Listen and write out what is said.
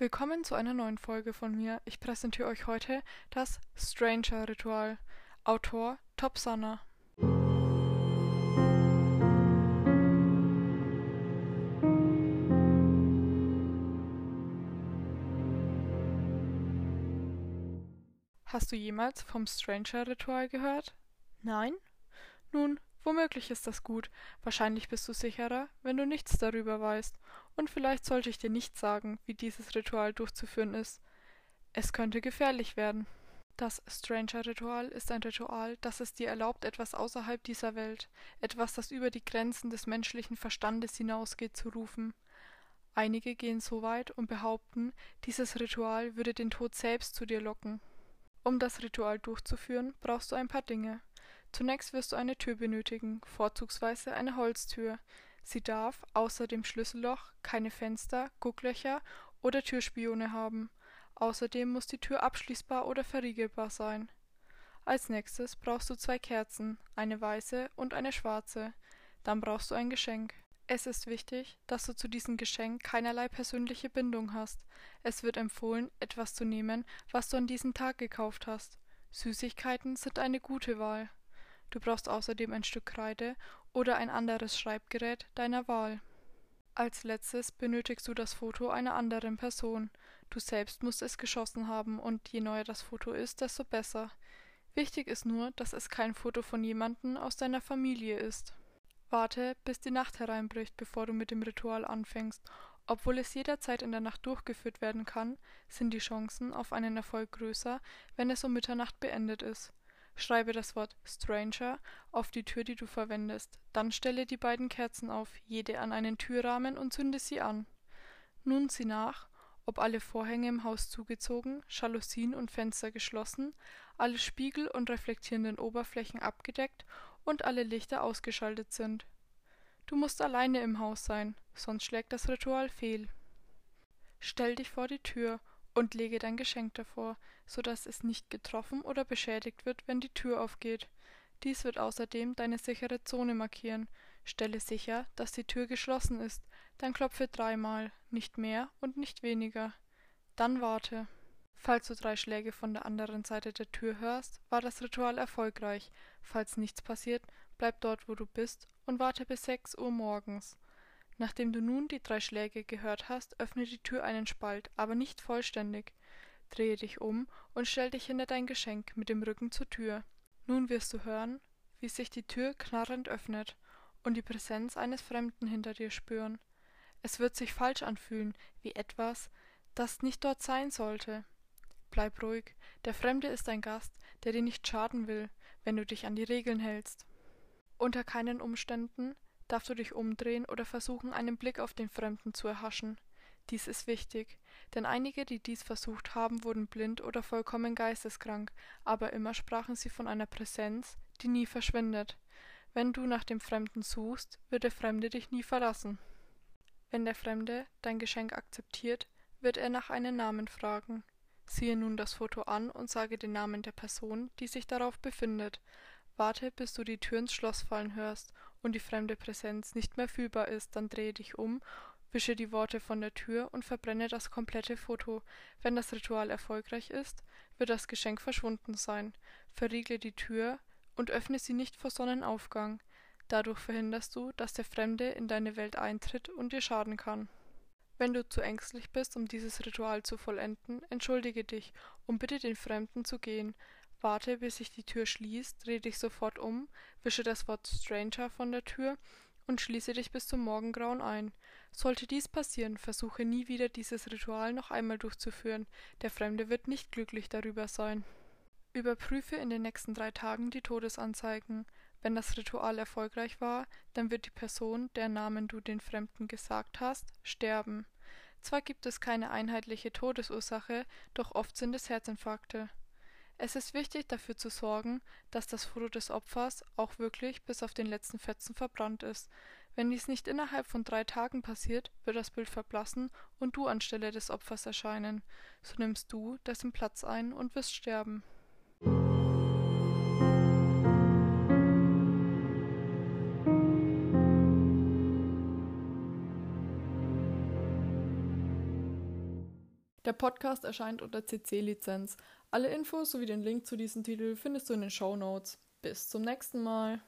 Willkommen zu einer neuen Folge von mir. Ich präsentiere euch heute das Stranger-Ritual. Autor Top Sunner. Hast du jemals vom Stranger-Ritual gehört? Nein? Nun, Womöglich ist das gut, wahrscheinlich bist du sicherer, wenn du nichts darüber weißt, und vielleicht sollte ich dir nicht sagen, wie dieses Ritual durchzuführen ist. Es könnte gefährlich werden. Das Stranger-Ritual ist ein Ritual, das es dir erlaubt, etwas außerhalb dieser Welt, etwas, das über die Grenzen des menschlichen Verstandes hinausgeht, zu rufen. Einige gehen so weit und behaupten, dieses Ritual würde den Tod selbst zu dir locken. Um das Ritual durchzuführen, brauchst du ein paar Dinge. Zunächst wirst du eine Tür benötigen, vorzugsweise eine Holztür. Sie darf, außer dem Schlüsselloch, keine Fenster, Gucklöcher oder Türspione haben. Außerdem muss die Tür abschließbar oder verriegelbar sein. Als nächstes brauchst du zwei Kerzen, eine weiße und eine schwarze. Dann brauchst du ein Geschenk. Es ist wichtig, dass du zu diesem Geschenk keinerlei persönliche Bindung hast. Es wird empfohlen, etwas zu nehmen, was du an diesem Tag gekauft hast. Süßigkeiten sind eine gute Wahl. Du brauchst außerdem ein Stück Kreide oder ein anderes Schreibgerät deiner Wahl. Als letztes benötigst du das Foto einer anderen Person. Du selbst musst es geschossen haben und je neuer das Foto ist, desto besser. Wichtig ist nur, dass es kein Foto von jemandem aus deiner Familie ist. Warte, bis die Nacht hereinbricht, bevor du mit dem Ritual anfängst. Obwohl es jederzeit in der Nacht durchgeführt werden kann, sind die Chancen auf einen Erfolg größer, wenn es um Mitternacht beendet ist. Schreibe das Wort Stranger auf die Tür, die du verwendest. Dann stelle die beiden Kerzen auf, jede an einen Türrahmen und zünde sie an. Nun sieh nach, ob alle Vorhänge im Haus zugezogen, Jalousien und Fenster geschlossen, alle Spiegel und reflektierenden Oberflächen abgedeckt und alle Lichter ausgeschaltet sind. Du musst alleine im Haus sein, sonst schlägt das Ritual fehl. Stell dich vor die Tür und lege dein Geschenk davor, so dass es nicht getroffen oder beschädigt wird, wenn die Tür aufgeht. Dies wird außerdem deine sichere Zone markieren. Stelle sicher, dass die Tür geschlossen ist, dann klopfe dreimal, nicht mehr und nicht weniger. Dann warte. Falls du drei Schläge von der anderen Seite der Tür hörst, war das Ritual erfolgreich. Falls nichts passiert, bleib dort, wo du bist, und warte bis sechs Uhr morgens. Nachdem du nun die drei Schläge gehört hast, öffne die Tür einen Spalt, aber nicht vollständig. Drehe dich um und stell dich hinter dein Geschenk mit dem Rücken zur Tür. Nun wirst du hören, wie sich die Tür knarrend öffnet und die Präsenz eines Fremden hinter dir spüren. Es wird sich falsch anfühlen, wie etwas, das nicht dort sein sollte. Bleib ruhig, der Fremde ist ein Gast, der dir nicht schaden will, wenn du dich an die Regeln hältst. Unter keinen Umständen darfst du dich umdrehen oder versuchen, einen Blick auf den Fremden zu erhaschen. Dies ist wichtig, denn einige, die dies versucht haben, wurden blind oder vollkommen geisteskrank, aber immer sprachen sie von einer Präsenz, die nie verschwindet. Wenn du nach dem Fremden suchst, wird der Fremde dich nie verlassen. Wenn der Fremde dein Geschenk akzeptiert, wird er nach einem Namen fragen. Siehe nun das Foto an und sage den Namen der Person, die sich darauf befindet. Warte, bis du die Tür ins Schloss fallen hörst und die fremde Präsenz nicht mehr fühlbar ist, dann drehe dich um, wische die Worte von der Tür und verbrenne das komplette Foto. Wenn das Ritual erfolgreich ist, wird das Geschenk verschwunden sein. Verriegle die Tür und öffne sie nicht vor Sonnenaufgang. Dadurch verhinderst du, dass der Fremde in deine Welt eintritt und dir schaden kann. Wenn du zu ängstlich bist, um dieses Ritual zu vollenden, entschuldige dich und bitte den Fremden zu gehen. Warte, bis sich die Tür schließt, dreh dich sofort um, wische das Wort Stranger von der Tür und schließe dich bis zum Morgengrauen ein. Sollte dies passieren, versuche nie wieder dieses Ritual noch einmal durchzuführen. Der Fremde wird nicht glücklich darüber sein. Überprüfe in den nächsten drei Tagen die Todesanzeigen. Wenn das Ritual erfolgreich war, dann wird die Person, deren Namen du den Fremden gesagt hast, sterben. Zwar gibt es keine einheitliche Todesursache, doch oft sind es Herzinfarkte. Es ist wichtig, dafür zu sorgen, dass das Foto des Opfers auch wirklich bis auf den letzten Fetzen verbrannt ist. Wenn dies nicht innerhalb von drei Tagen passiert, wird das Bild verblassen und du anstelle des Opfers erscheinen. So nimmst du dessen Platz ein und wirst sterben. Der Podcast erscheint unter CC-Lizenz. Alle Infos sowie den Link zu diesem Titel findest du in den Show Notes. Bis zum nächsten Mal.